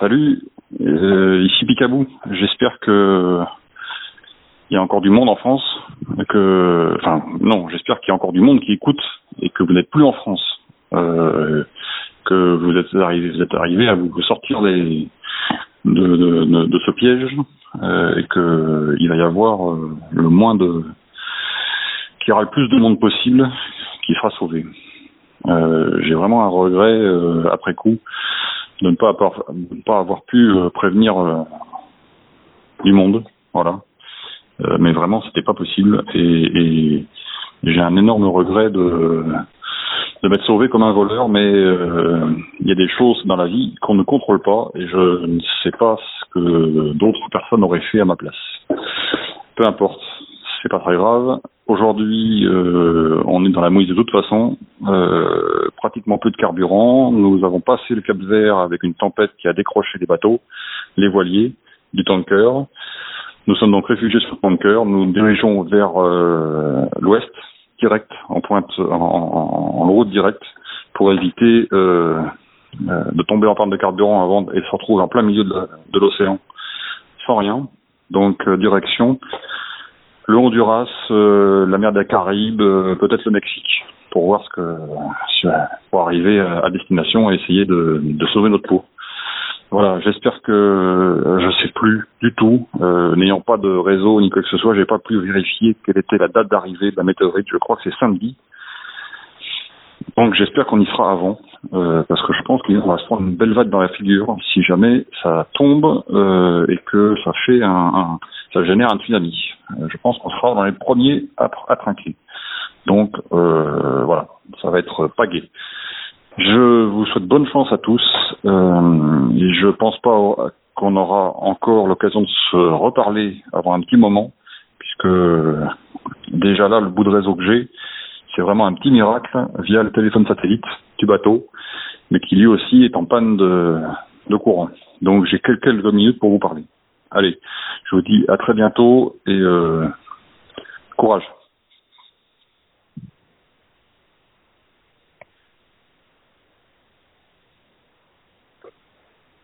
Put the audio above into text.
Salut, euh, ici Picabou. J'espère que il y a encore du monde en France, que, enfin, non, j'espère qu'il y a encore du monde qui écoute et que vous n'êtes plus en France, euh, que vous êtes arrivé, vous êtes arrivé à vous sortir des, de, de, ce piège euh, et que il va y avoir le moins de, qu'il y aura le plus de monde possible qui sera sauvé. J'ai vraiment un regret après coup de ne pas avoir, pu euh, prévenir euh, du monde, voilà. Euh, mais vraiment, c'était pas possible et, j'ai un énorme regret de de m'être sauvé comme un voleur, mais il y a des choses dans la vie qu'on ne contrôle pas et je ne sais pas ce que d'autres personnes auraient fait à ma place. Peu importe, c'est pas très grave. Aujourd'hui, on est dans la mouise de toute façon. Pratiquement plus de carburant. Nous avons passé le Cap Vert avec une tempête qui a décroché les bateaux, les voiliers, du tanker. Nous sommes donc réfugiés sur le tanker. Nous nous dirigeons vers euh, l'ouest, direct, en route directe, pour éviter euh, euh, de tomber en panne de carburant avant et se retrouver en plein milieu de, l'océan sans rien. Donc direction le Honduras, euh, la mer des Caraïbes, euh, peut-être le Mexique, pour voir ce que pour arriver à, destination et essayer de, de sauver notre peau. Voilà, j'espère que euh, je sais plus du tout, euh, n'ayant pas de réseau ni quoi que ce soit, j'ai pas pu vérifier quelle était la date d'arrivée de la météorite. Je crois que c'est samedi. Donc j'espère qu'on y sera avant, euh, parce que je pense qu'il va se prendre une belle vague dans la figure si jamais ça tombe euh, et que ça fait un, un ça génère un tsunami. Euh, je pense qu'on sera dans les premiers à, trinquer. Donc euh, voilà, ça va être pas. Je vous souhaite bonne chance à tous. Euh, et je pense pas qu'on aura encore l'occasion de se reparler avant un petit moment, puisque déjà là, le bout de réseau que j'ai, c'est vraiment un petit miracle via le téléphone satellite du bateau, mais qui lui aussi est en panne de courant. Donc j'ai quelques minutes pour vous parler. Allez, je vous dis à très bientôt et euh, courage.